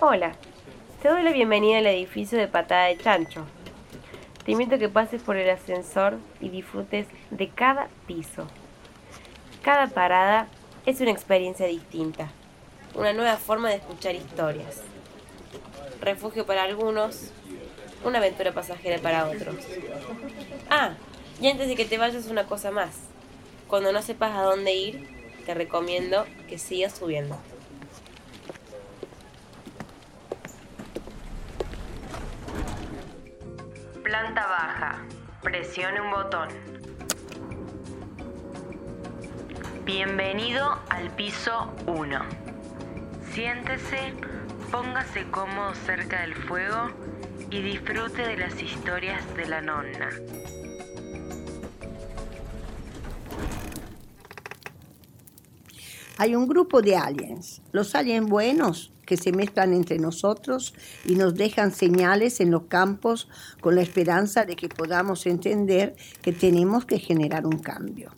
Hola, te doy la bienvenida al edificio de Patada de Chancho. Te invito a que pases por el ascensor y disfrutes de cada piso. Cada parada es una experiencia distinta, una nueva forma de escuchar historias. Refugio para algunos, una aventura pasajera para otros. Ah, y antes de que te vayas una cosa más. Cuando no sepas a dónde ir, te recomiendo que sigas subiendo. Planta baja. Presione un botón. Bienvenido al piso 1. Siéntese, póngase cómodo cerca del fuego y disfrute de las historias de la nonna. Hay un grupo de aliens, los aliens buenos, que se mezclan entre nosotros y nos dejan señales en los campos con la esperanza de que podamos entender que tenemos que generar un cambio.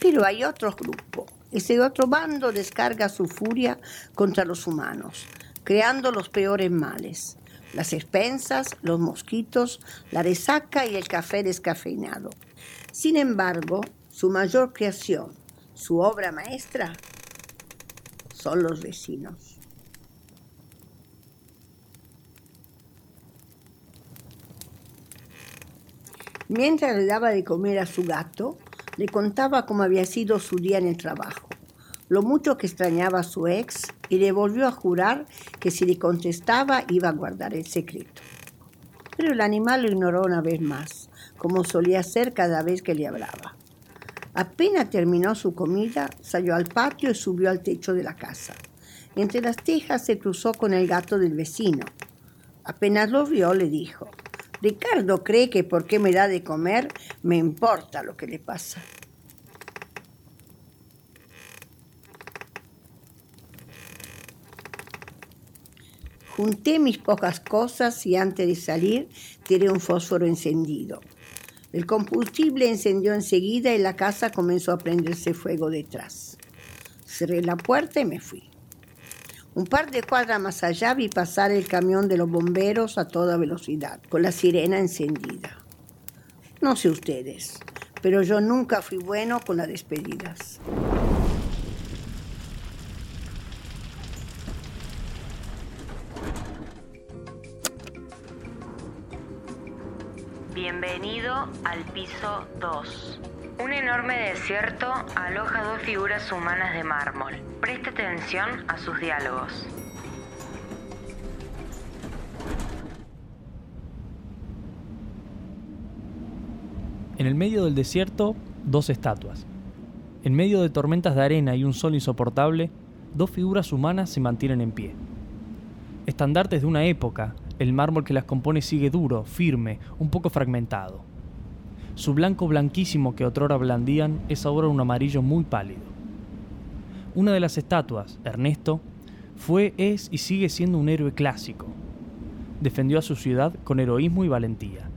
Pero hay otro grupo. Ese otro bando descarga su furia contra los humanos, creando los peores males. Las expensas, los mosquitos, la resaca y el café descafeinado. Sin embargo, su mayor creación, su obra maestra, son los vecinos. Mientras le daba de comer a su gato, le contaba cómo había sido su día en el trabajo, lo mucho que extrañaba a su ex y le volvió a jurar que si le contestaba iba a guardar el secreto. Pero el animal lo ignoró una vez más, como solía hacer cada vez que le hablaba. Apenas terminó su comida, salió al patio y subió al techo de la casa. Entre las tejas se cruzó con el gato del vecino. Apenas lo vio, le dijo, Ricardo cree que porque me da de comer me importa lo que le pasa. Junté mis pocas cosas y antes de salir tiré un fósforo encendido. El combustible encendió enseguida y la casa comenzó a prenderse fuego detrás. Cerré la puerta y me fui. Un par de cuadras más allá vi pasar el camión de los bomberos a toda velocidad, con la sirena encendida. No sé ustedes, pero yo nunca fui bueno con las despedidas. Bienvenido al piso 2. Un enorme desierto aloja dos figuras humanas de mármol. Preste atención a sus diálogos. En el medio del desierto, dos estatuas. En medio de tormentas de arena y un sol insoportable, dos figuras humanas se mantienen en pie. Estandartes de una época, el mármol que las compone sigue duro, firme, un poco fragmentado. Su blanco blanquísimo que otrora blandían es ahora un amarillo muy pálido. Una de las estatuas, Ernesto, fue, es y sigue siendo un héroe clásico. Defendió a su ciudad con heroísmo y valentía.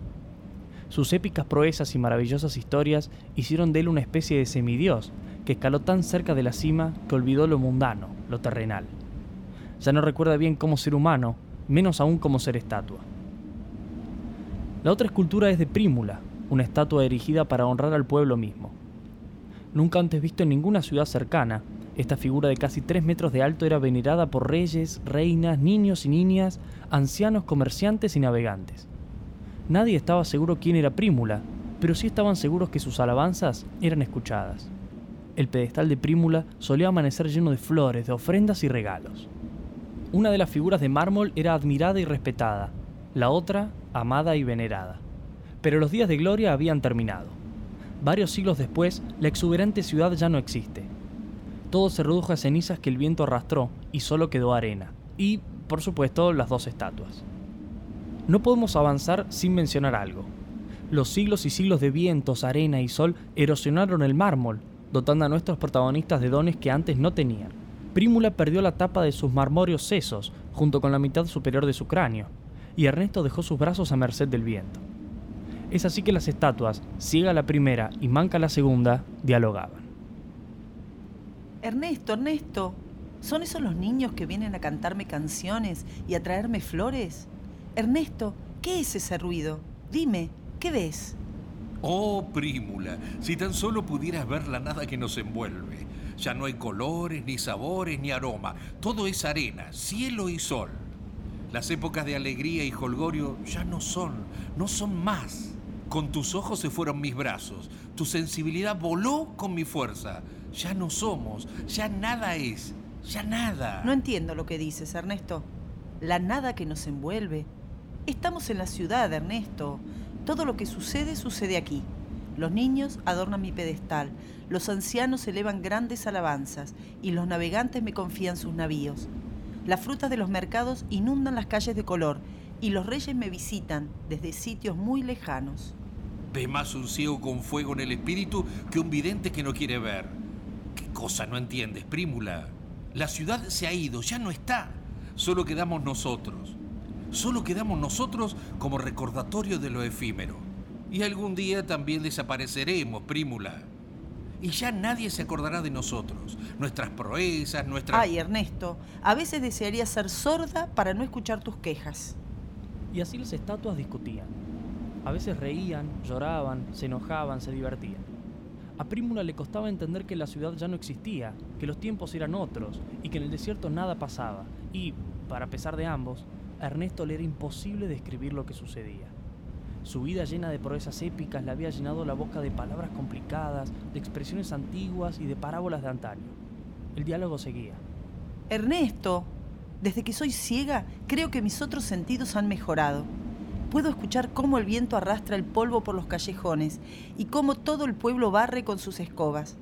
Sus épicas proezas y maravillosas historias hicieron de él una especie de semidios que escaló tan cerca de la cima que olvidó lo mundano, lo terrenal. Ya no recuerda bien cómo ser humano, menos aún como ser estatua. La otra escultura es de Prímula, una estatua erigida para honrar al pueblo mismo. Nunca antes visto en ninguna ciudad cercana, esta figura de casi tres metros de alto era venerada por reyes, reinas, niños y niñas, ancianos, comerciantes y navegantes. Nadie estaba seguro quién era Prímula, pero sí estaban seguros que sus alabanzas eran escuchadas. El pedestal de Prímula solía amanecer lleno de flores, de ofrendas y regalos. Una de las figuras de mármol era admirada y respetada, la otra amada y venerada. Pero los días de gloria habían terminado. Varios siglos después, la exuberante ciudad ya no existe. Todo se redujo a cenizas que el viento arrastró y solo quedó arena. Y, por supuesto, las dos estatuas. No podemos avanzar sin mencionar algo. Los siglos y siglos de vientos, arena y sol erosionaron el mármol, dotando a nuestros protagonistas de dones que antes no tenían. Prímula perdió la tapa de sus marmóreos sesos, junto con la mitad superior de su cráneo, y Ernesto dejó sus brazos a merced del viento. Es así que las estatuas, ciega la primera y manca la segunda, dialogaban. Ernesto, Ernesto, ¿Son esos los niños que vienen a cantarme canciones y a traerme flores? Ernesto, ¿qué es ese ruido? Dime, ¿qué ves? Oh, Prímula, si tan solo pudieras ver la nada que nos envuelve. Ya no hay colores, ni sabores, ni aroma. Todo es arena, cielo y sol. Las épocas de alegría y holgorio ya no son, no son más. Con tus ojos se fueron mis brazos, tu sensibilidad voló con mi fuerza. Ya no somos, ya nada es, ya nada. No entiendo lo que dices, Ernesto. La nada que nos envuelve. Estamos en la ciudad, Ernesto. Todo lo que sucede sucede aquí. Los niños adornan mi pedestal, los ancianos elevan grandes alabanzas y los navegantes me confían sus navíos. Las frutas de los mercados inundan las calles de color y los reyes me visitan desde sitios muy lejanos. Ve más un ciego con fuego en el espíritu que un vidente que no quiere ver. ¿Qué cosa no entiendes, Prímula? La ciudad se ha ido, ya no está. Solo quedamos nosotros. Solo quedamos nosotros como recordatorio de lo efímero. Y algún día también desapareceremos, Prímula. Y ya nadie se acordará de nosotros, nuestras proezas, nuestras... Ay, Ernesto, a veces desearía ser sorda para no escuchar tus quejas. Y así las estatuas discutían. A veces reían, lloraban, se enojaban, se divertían. A Prímula le costaba entender que la ciudad ya no existía, que los tiempos eran otros y que en el desierto nada pasaba. Y, para pesar de ambos, a Ernesto le era imposible describir lo que sucedía. Su vida llena de proezas épicas le había llenado la boca de palabras complicadas, de expresiones antiguas y de parábolas de antaño. El diálogo seguía. Ernesto, desde que soy ciega, creo que mis otros sentidos han mejorado. Puedo escuchar cómo el viento arrastra el polvo por los callejones y cómo todo el pueblo barre con sus escobas.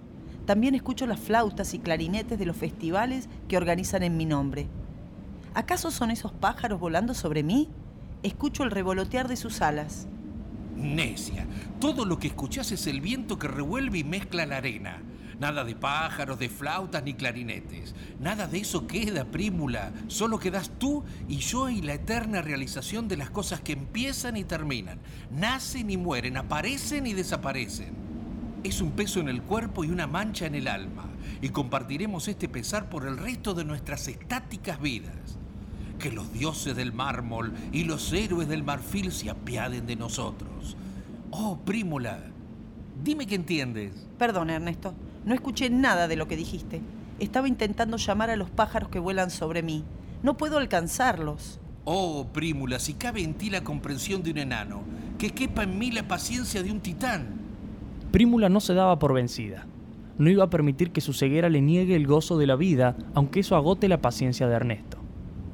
También escucho las flautas y clarinetes de los festivales que organizan en mi nombre. ¿Acaso son esos pájaros volando sobre mí? Escucho el revolotear de sus alas. Necia, todo lo que escuchás es el viento que revuelve y mezcla la arena. Nada de pájaros, de flautas ni clarinetes. Nada de eso queda, prímula. Solo quedas tú y yo y la eterna realización de las cosas que empiezan y terminan. Nacen y mueren, aparecen y desaparecen. Es un peso en el cuerpo y una mancha en el alma. Y compartiremos este pesar por el resto de nuestras estáticas vidas. Que los dioses del mármol y los héroes del marfil se apiaden de nosotros. Oh, prímula, dime que entiendes. Perdón, Ernesto. No escuché nada de lo que dijiste. Estaba intentando llamar a los pájaros que vuelan sobre mí. No puedo alcanzarlos. Oh, Prímula, si cabe en ti la comprensión de un enano, que quepa en mí la paciencia de un titán. Prímula no se daba por vencida. No iba a permitir que su ceguera le niegue el gozo de la vida, aunque eso agote la paciencia de Ernesto.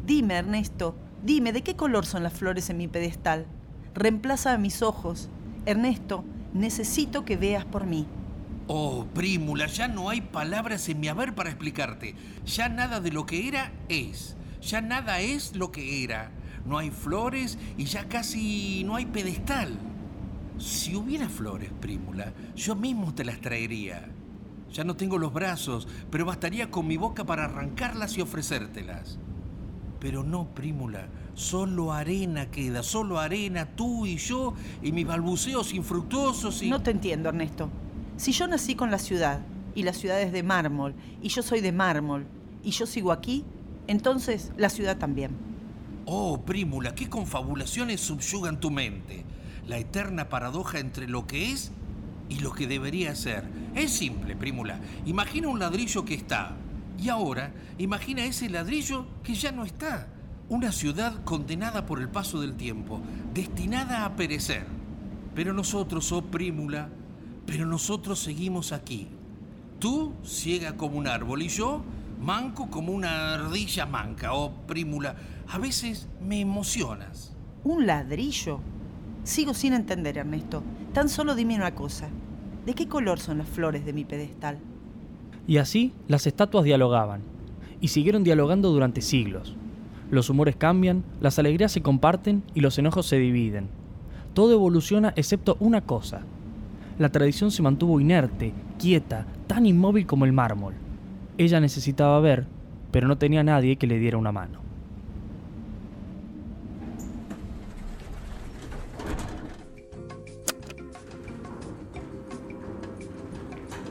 Dime, Ernesto, dime, ¿de qué color son las flores en mi pedestal? Reemplaza a mis ojos. Ernesto, necesito que veas por mí. Oh, Prímula, ya no hay palabras en mi haber para explicarte. Ya nada de lo que era es. Ya nada es lo que era. No hay flores y ya casi no hay pedestal. Si hubiera flores, Prímula, yo mismo te las traería. Ya no tengo los brazos, pero bastaría con mi boca para arrancarlas y ofrecértelas. Pero no, Prímula, solo arena queda, solo arena, tú y yo, y mis balbuceos infructuosos y... No te entiendo, Ernesto. Si yo nací con la ciudad, y la ciudad es de mármol, y yo soy de mármol, y yo sigo aquí, entonces la ciudad también. Oh, Prímula, qué confabulaciones subyugan tu mente. La eterna paradoja entre lo que es y lo que debería ser. Es simple, Prímula. Imagina un ladrillo que está. Y ahora, imagina ese ladrillo que ya no está. Una ciudad condenada por el paso del tiempo, destinada a perecer. Pero nosotros, oh Prímula, pero nosotros seguimos aquí. Tú ciega como un árbol y yo manco como una ardilla manca o prímula. A veces me emocionas. ¿Un ladrillo? Sigo sin entender, Ernesto. Tan solo dime una cosa. ¿De qué color son las flores de mi pedestal? Y así las estatuas dialogaban, y siguieron dialogando durante siglos. Los humores cambian, las alegrías se comparten y los enojos se dividen. Todo evoluciona excepto una cosa, la tradición se mantuvo inerte, quieta, tan inmóvil como el mármol. Ella necesitaba ver, pero no tenía nadie que le diera una mano.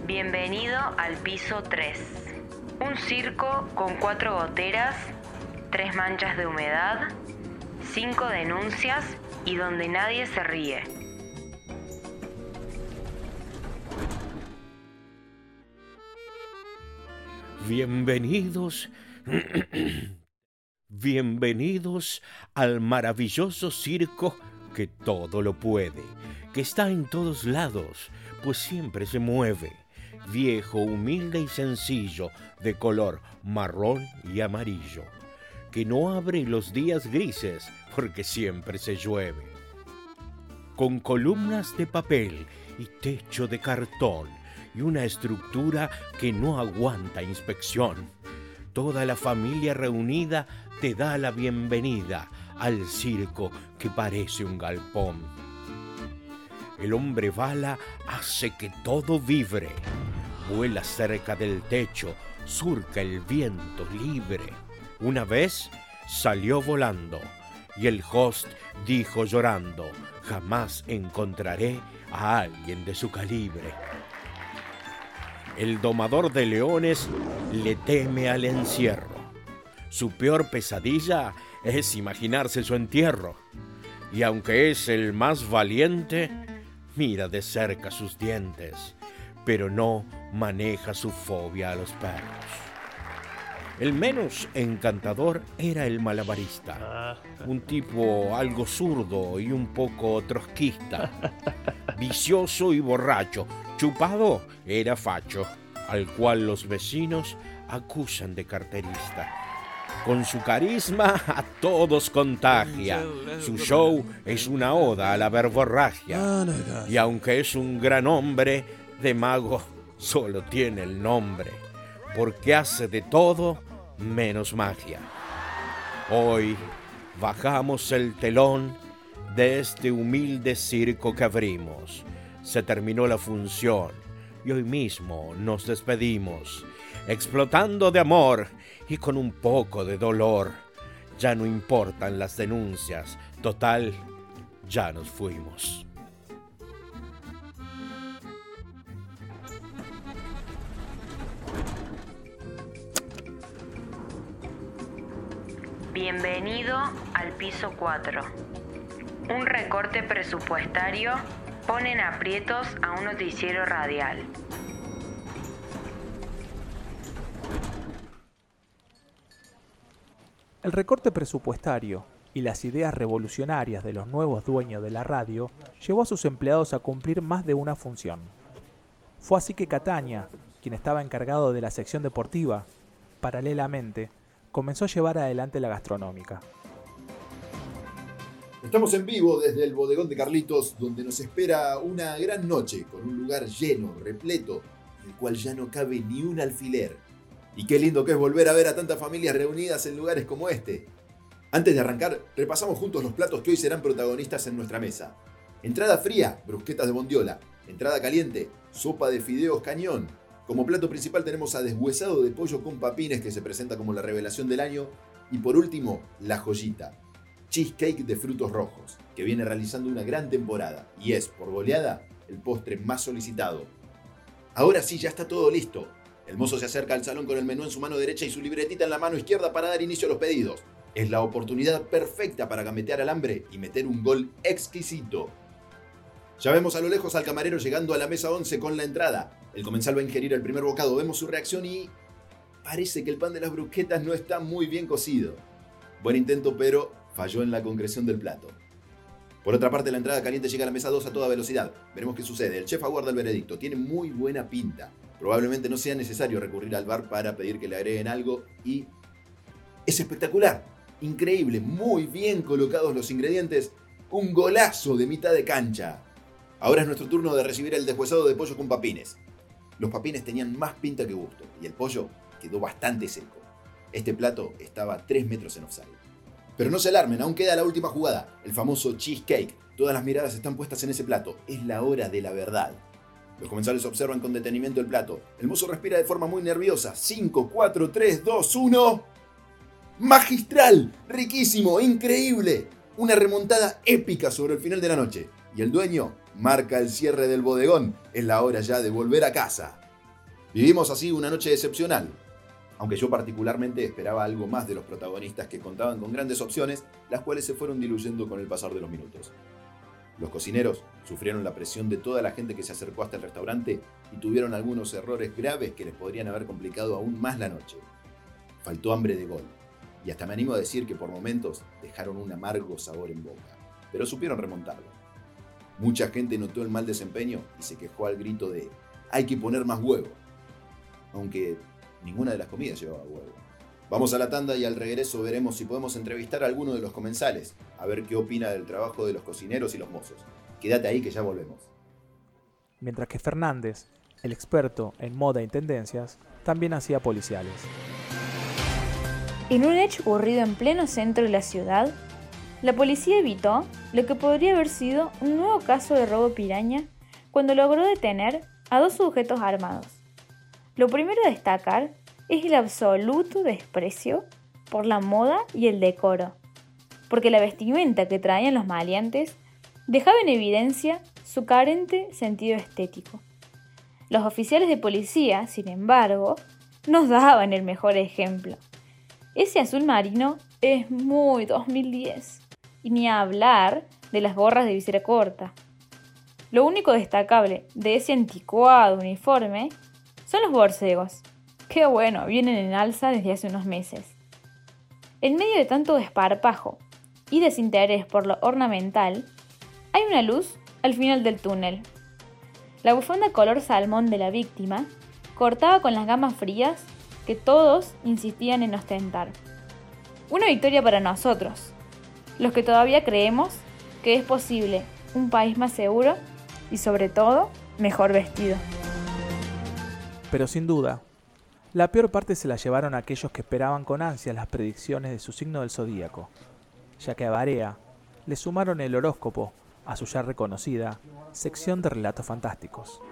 Bienvenido al piso 3. Un circo con cuatro goteras, tres manchas de humedad, cinco denuncias y donde nadie se ríe. Bienvenidos. Bienvenidos al maravilloso circo que todo lo puede, que está en todos lados, pues siempre se mueve. Viejo, humilde y sencillo, de color marrón y amarillo, que no abre los días grises porque siempre se llueve. Con columnas de papel y techo de cartón y una estructura que no aguanta inspección. Toda la familia reunida te da la bienvenida al circo que parece un galpón. El hombre bala hace que todo vibre. Vuela cerca del techo, surca el viento libre. Una vez salió volando y el host dijo llorando, jamás encontraré a alguien de su calibre. El domador de leones le teme al encierro. Su peor pesadilla es imaginarse su entierro. Y aunque es el más valiente, mira de cerca sus dientes, pero no maneja su fobia a los perros. El menos encantador era el malabarista, un tipo algo zurdo y un poco trotskista, vicioso y borracho, chupado era facho, al cual los vecinos acusan de carterista. Con su carisma a todos contagia. Su show es una oda a la verborragia. Y aunque es un gran hombre, de mago solo tiene el nombre, porque hace de todo menos magia. Hoy bajamos el telón de este humilde circo que abrimos. Se terminó la función y hoy mismo nos despedimos, explotando de amor y con un poco de dolor. Ya no importan las denuncias, total, ya nos fuimos. Bienvenido al piso 4. Un recorte presupuestario pone en aprietos a un noticiero radial. El recorte presupuestario y las ideas revolucionarias de los nuevos dueños de la radio llevó a sus empleados a cumplir más de una función. Fue así que Cataña, quien estaba encargado de la sección deportiva, paralelamente, comenzó a llevar adelante la gastronómica. Estamos en vivo desde el bodegón de Carlitos, donde nos espera una gran noche con un lugar lleno, repleto, en el cual ya no cabe ni un alfiler. Y qué lindo que es volver a ver a tantas familias reunidas en lugares como este. Antes de arrancar, repasamos juntos los platos que hoy serán protagonistas en nuestra mesa. Entrada fría, brusquetas de bondiola. Entrada caliente, sopa de fideos cañón. Como plato principal tenemos a deshuesado de pollo con papines que se presenta como la revelación del año. Y por último, la joyita, cheesecake de frutos rojos, que viene realizando una gran temporada y es, por goleada, el postre más solicitado. Ahora sí, ya está todo listo. El mozo se acerca al salón con el menú en su mano derecha y su libretita en la mano izquierda para dar inicio a los pedidos. Es la oportunidad perfecta para gametear al hambre y meter un gol exquisito. Ya vemos a lo lejos al camarero llegando a la mesa 11 con la entrada. El comensal va a ingerir el primer bocado, vemos su reacción y... Parece que el pan de las brusquetas no está muy bien cocido. Buen intento, pero falló en la concreción del plato. Por otra parte, la entrada caliente llega a la mesa 2 a toda velocidad. Veremos qué sucede. El chef aguarda el veredicto. Tiene muy buena pinta. Probablemente no sea necesario recurrir al bar para pedir que le agreguen algo y... Es espectacular. Increíble. Muy bien colocados los ingredientes. Un golazo de mitad de cancha. Ahora es nuestro turno de recibir el deshuesado de pollo con papines. Los papines tenían más pinta que gusto y el pollo quedó bastante seco. Este plato estaba a 3 metros en offside. Pero no se alarmen, aún queda la última jugada, el famoso cheesecake. Todas las miradas están puestas en ese plato. Es la hora de la verdad. Los comensales observan con detenimiento el plato. El mozo respira de forma muy nerviosa. 5, 4, 3, 2, 1. Magistral, riquísimo, increíble. Una remontada épica sobre el final de la noche. Y el dueño marca el cierre del bodegón. Es la hora ya de volver a casa. Vivimos así una noche excepcional. Aunque yo particularmente esperaba algo más de los protagonistas que contaban con grandes opciones, las cuales se fueron diluyendo con el pasar de los minutos. Los cocineros sufrieron la presión de toda la gente que se acercó hasta el restaurante y tuvieron algunos errores graves que les podrían haber complicado aún más la noche. Faltó hambre de gol, y hasta me animo a decir que por momentos dejaron un amargo sabor en boca, pero supieron remontarlo. Mucha gente notó el mal desempeño y se quejó al grito de hay que poner más huevo, aunque ninguna de las comidas llevaba huevo. Vamos a la tanda y al regreso veremos si podemos entrevistar a alguno de los comensales, a ver qué opina del trabajo de los cocineros y los mozos. Quédate ahí que ya volvemos. Mientras que Fernández, el experto en moda y tendencias, también hacía policiales. En un hecho ocurrido en pleno centro de la ciudad, la policía evitó lo que podría haber sido un nuevo caso de robo piraña cuando logró detener a dos sujetos armados. Lo primero a destacar es el absoluto desprecio por la moda y el decoro, porque la vestimenta que traían los maleantes dejaba en evidencia su carente sentido estético. Los oficiales de policía, sin embargo, nos daban el mejor ejemplo. Ese azul marino es muy 2010, y ni hablar de las gorras de visera corta. Lo único destacable de ese anticuado uniforme son los borcegos. Qué bueno, vienen en alza desde hace unos meses. En medio de tanto desparpajo y desinterés por lo ornamental, hay una luz al final del túnel. La bufanda color salmón de la víctima cortaba con las gamas frías que todos insistían en ostentar. Una victoria para nosotros, los que todavía creemos que es posible un país más seguro y sobre todo mejor vestido. Pero sin duda, la peor parte se la llevaron aquellos que esperaban con ansia las predicciones de su signo del zodíaco, ya que a Barea le sumaron el horóscopo a su ya reconocida sección de relatos fantásticos.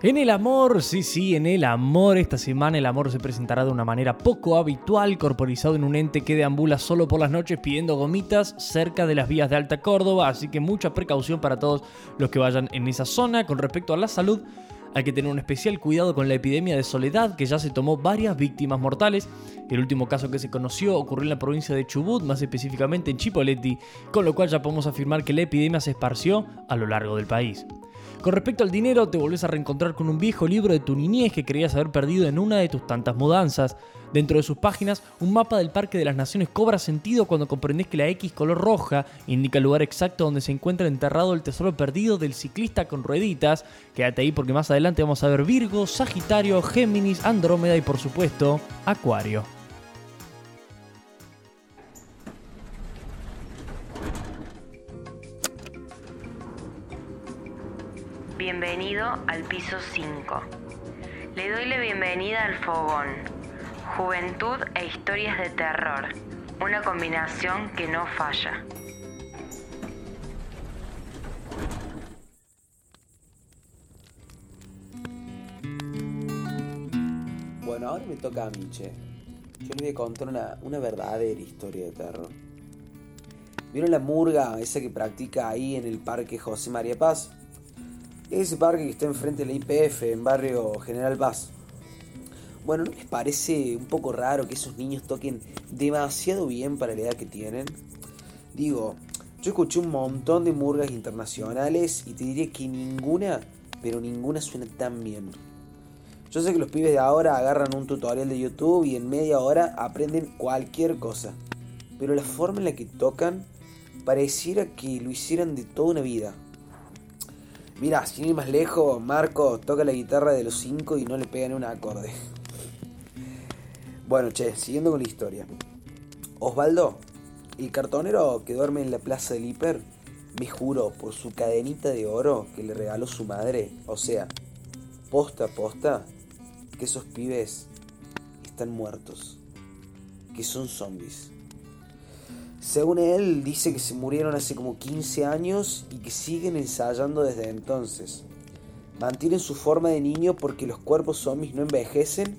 En el amor, sí, sí, en el amor, esta semana el amor se presentará de una manera poco habitual, corporizado en un ente que deambula solo por las noches pidiendo gomitas cerca de las vías de Alta Córdoba, así que mucha precaución para todos los que vayan en esa zona. Con respecto a la salud, hay que tener un especial cuidado con la epidemia de soledad que ya se tomó varias víctimas mortales. El último caso que se conoció ocurrió en la provincia de Chubut, más específicamente en Chipoleti, con lo cual ya podemos afirmar que la epidemia se esparció a lo largo del país. Con respecto al dinero, te volvés a reencontrar con un viejo libro de tu niñez que creías haber perdido en una de tus tantas mudanzas. Dentro de sus páginas, un mapa del Parque de las Naciones cobra sentido cuando comprendes que la X color roja indica el lugar exacto donde se encuentra enterrado el tesoro perdido del ciclista con rueditas. Quédate ahí porque más adelante vamos a ver Virgo, Sagitario, Géminis, Andrómeda y por supuesto, Acuario. Bienvenido al piso 5. Le doy la bienvenida al fogón. Juventud e historias de terror. Una combinación que no falla. Bueno, ahora me toca a mí. Yo les voy a contar una, una verdadera historia de terror. ¿Vieron la murga esa que practica ahí en el parque José María Paz? Ese parque que está enfrente de la IPF, en barrio General Paz. Bueno, ¿no les parece un poco raro que esos niños toquen demasiado bien para la edad que tienen? Digo, yo escuché un montón de murgas internacionales y te diría que ninguna, pero ninguna suena tan bien. Yo sé que los pibes de ahora agarran un tutorial de YouTube y en media hora aprenden cualquier cosa. Pero la forma en la que tocan pareciera que lo hicieran de toda una vida. Mira, sin ir más lejos, Marco toca la guitarra de los cinco y no le pega ni un acorde. Bueno, che, siguiendo con la historia. Osvaldo, el cartonero que duerme en la plaza del hiper, me juro por su cadenita de oro que le regaló su madre, o sea, posta a posta, que esos pibes están muertos, que son zombies. Según él, dice que se murieron hace como 15 años y que siguen ensayando desde entonces. Mantienen su forma de niño porque los cuerpos zombies no envejecen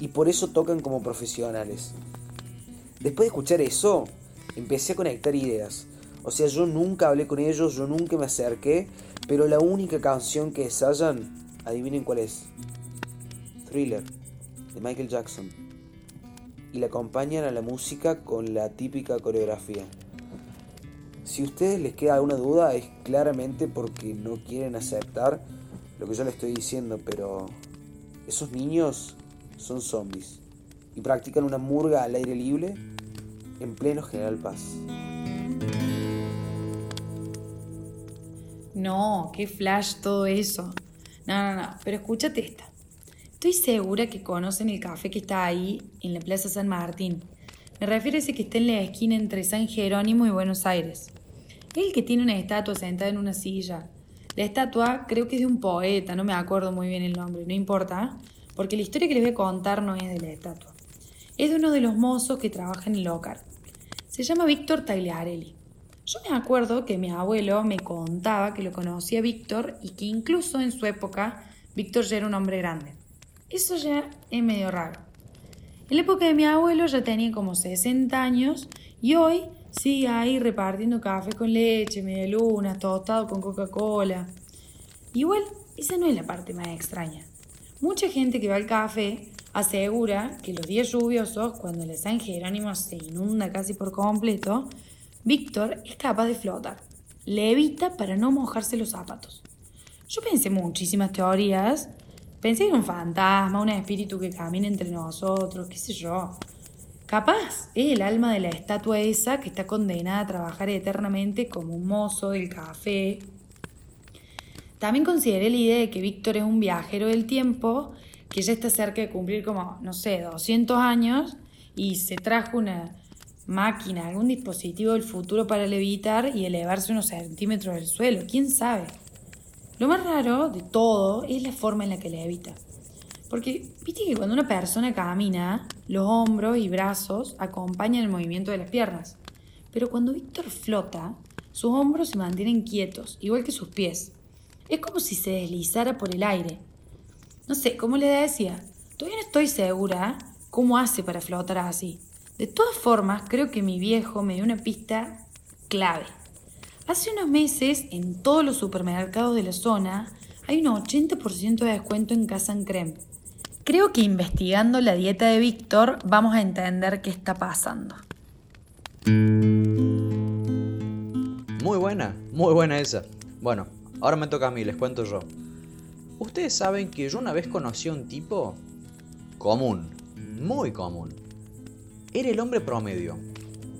y por eso tocan como profesionales. Después de escuchar eso, empecé a conectar ideas. O sea, yo nunca hablé con ellos, yo nunca me acerqué, pero la única canción que ensayan, adivinen cuál es. Thriller, de Michael Jackson y le acompañan a la música con la típica coreografía. Si a ustedes les queda alguna duda es claramente porque no quieren aceptar lo que yo les estoy diciendo, pero esos niños son zombies y practican una murga al aire libre en pleno General Paz. No, qué flash todo eso. No, no, no, pero escúchate esta. Estoy segura que conocen el café que está ahí en la Plaza San Martín. Me refiero a ese que está en la esquina entre San Jerónimo y Buenos Aires. Es el que tiene una estatua sentada en una silla. La estatua creo que es de un poeta, no me acuerdo muy bien el nombre, no importa, porque la historia que les voy a contar no es de la estatua. Es de uno de los mozos que trabaja en el local. Se llama Víctor Tagliarelli. Yo me acuerdo que mi abuelo me contaba que lo conocía Víctor y que incluso en su época Víctor ya era un hombre grande. Eso ya es medio raro. En la época de mi abuelo ya tenía como 60 años y hoy sigue ahí repartiendo café con leche, media luna, tostado con Coca-Cola. Igual, esa no es la parte más extraña. Mucha gente que va al café asegura que los días lluviosos, cuando el San Jerónimo se inunda casi por completo, Víctor es capaz de flotar. Levita para no mojarse los zapatos. Yo pensé muchísimas teorías. Pensé en un fantasma, un espíritu que camina entre nosotros, qué sé yo. Capaz es el alma de la estatua esa que está condenada a trabajar eternamente como un mozo del café. También consideré la idea de que Víctor es un viajero del tiempo que ya está cerca de cumplir como, no sé, 200 años y se trajo una máquina, algún dispositivo del futuro para levitar y elevarse unos centímetros del suelo, quién sabe. Lo más raro de todo es la forma en la que levita. Porque viste que cuando una persona camina, los hombros y brazos acompañan el movimiento de las piernas. Pero cuando Víctor flota, sus hombros se mantienen quietos, igual que sus pies. Es como si se deslizara por el aire. No sé, ¿cómo le decía? Todavía no estoy segura cómo hace para flotar así. De todas formas, creo que mi viejo me dio una pista clave. Hace unos meses, en todos los supermercados de la zona, hay un 80% de descuento en Casa Creme. Creo que investigando la dieta de Víctor vamos a entender qué está pasando. Muy buena, muy buena esa. Bueno, ahora me toca a mí, les cuento yo. Ustedes saben que yo una vez conocí a un tipo común, muy común era el hombre promedio.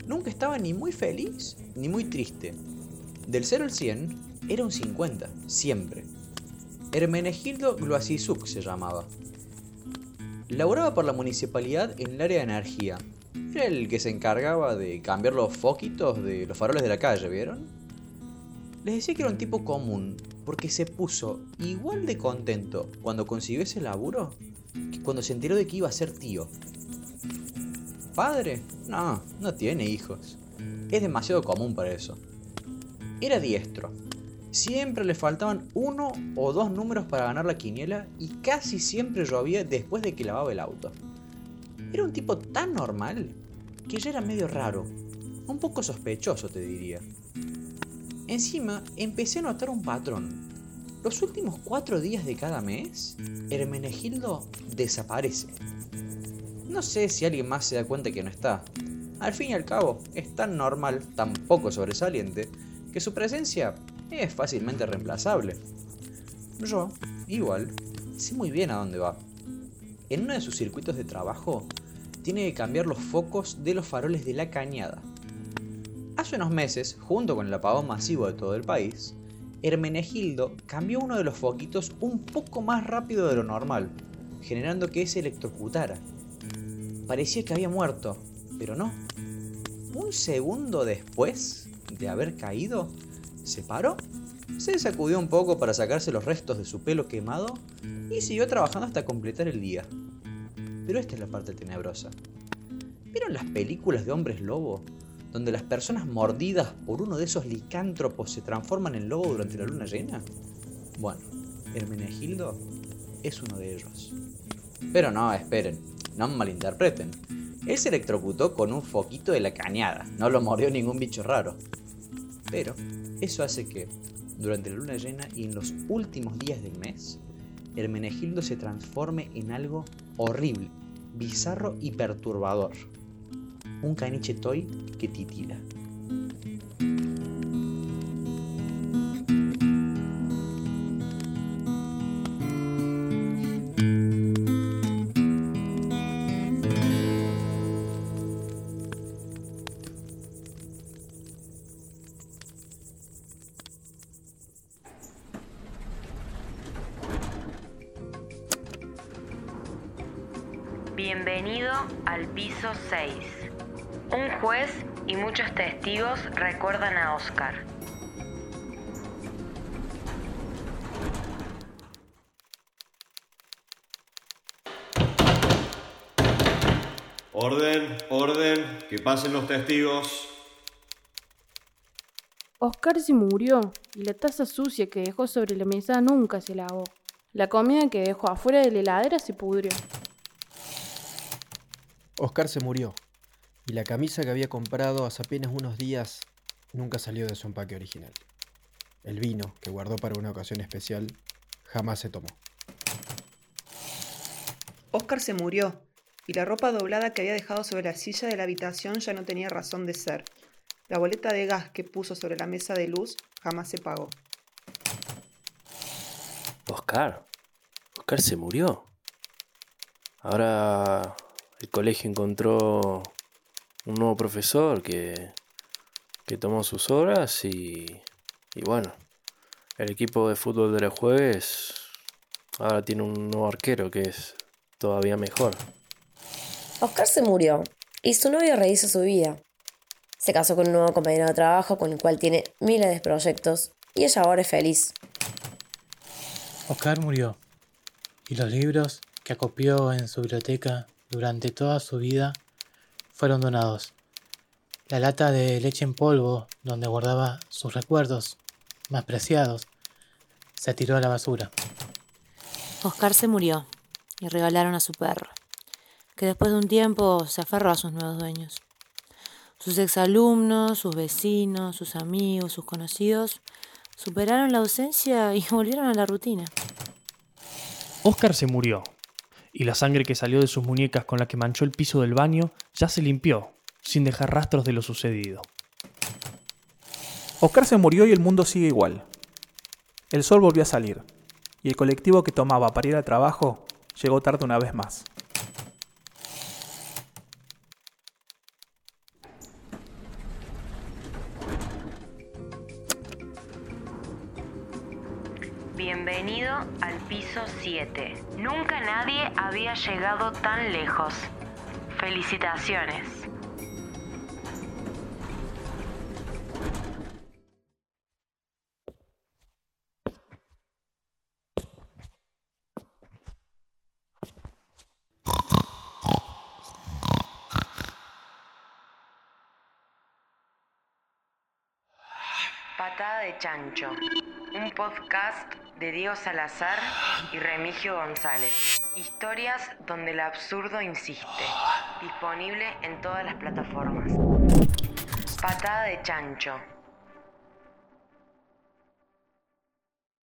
Nunca estaba ni muy feliz ni muy triste. Del 0 al 100 era un 50, siempre. Hermenegildo Gloasizuk se llamaba. Laboraba por la municipalidad en el área de energía. Era el que se encargaba de cambiar los foquitos de los faroles de la calle, ¿vieron? Les decía que era un tipo común porque se puso igual de contento cuando consiguió ese laburo que cuando se enteró de que iba a ser tío padre? No, no tiene hijos. Es demasiado común para eso. Era diestro. Siempre le faltaban uno o dos números para ganar la quiniela y casi siempre llovía después de que lavaba el auto. Era un tipo tan normal que ya era medio raro, un poco sospechoso te diría. Encima empecé a notar un patrón. Los últimos cuatro días de cada mes, Hermenegildo desaparece. No sé si alguien más se da cuenta que no está. Al fin y al cabo, es tan normal, tan poco sobresaliente, que su presencia es fácilmente reemplazable. Yo, igual, sé muy bien a dónde va. En uno de sus circuitos de trabajo, tiene que cambiar los focos de los faroles de la cañada. Hace unos meses, junto con el apagón masivo de todo el país, Hermenegildo cambió uno de los foquitos un poco más rápido de lo normal, generando que se electrocutara parecía que había muerto, pero no. Un segundo después de haber caído, se paró, se sacudió un poco para sacarse los restos de su pelo quemado y siguió trabajando hasta completar el día. Pero esta es la parte tenebrosa. ¿Vieron las películas de hombres lobo? Donde las personas mordidas por uno de esos licántropos se transforman en lobo durante la luna llena? Bueno, Hermenegildo es uno de ellos. Pero no, esperen, no malinterpreten. Él se electrocutó con un foquito de la cañada, no lo mordió ningún bicho raro. Pero eso hace que, durante la luna llena y en los últimos días del mes, Hermenegildo se transforme en algo horrible, bizarro y perturbador. Un caniche toy que titila. Bienvenido al piso 6. Juez y muchos testigos recuerdan a Oscar. Orden, orden, que pasen los testigos. Oscar se murió y la taza sucia que dejó sobre la mesa nunca se lavó. La comida que dejó afuera de la heladera se pudrió. Oscar se murió y la camisa que había comprado hace apenas unos días nunca salió de su empaque original. El vino que guardó para una ocasión especial jamás se tomó. Oscar se murió y la ropa doblada que había dejado sobre la silla de la habitación ya no tenía razón de ser. La boleta de gas que puso sobre la mesa de luz jamás se pagó. Oscar. Oscar se murió. Ahora el colegio encontró un nuevo profesor que, que tomó sus horas y, y bueno, el equipo de fútbol de los jueves ahora tiene un nuevo arquero que es todavía mejor. Oscar se murió y su novio rehizo su vida. Se casó con un nuevo compañero de trabajo con el cual tiene miles de proyectos y ella ahora es feliz. Oscar murió y los libros que acopió en su biblioteca durante toda su vida fueron donados. La lata de leche en polvo donde guardaba sus recuerdos más preciados se tiró a la basura. Oscar se murió y regalaron a su perro, que después de un tiempo se aferró a sus nuevos dueños. Sus exalumnos, sus vecinos, sus amigos, sus conocidos superaron la ausencia y volvieron a la rutina. Oscar se murió, y la sangre que salió de sus muñecas con la que manchó el piso del baño ya se limpió, sin dejar rastros de lo sucedido. Oscar se murió y el mundo sigue igual. El sol volvió a salir, y el colectivo que tomaba para ir al trabajo llegó tarde una vez más. Bienvenido al piso 7. Nunca nadie había llegado tan lejos. Felicitaciones. Patada de Chancho, podcast de Diego Salazar y Remigio González. Historias donde el absurdo insiste. Disponible en todas las plataformas. Patada de Chancho.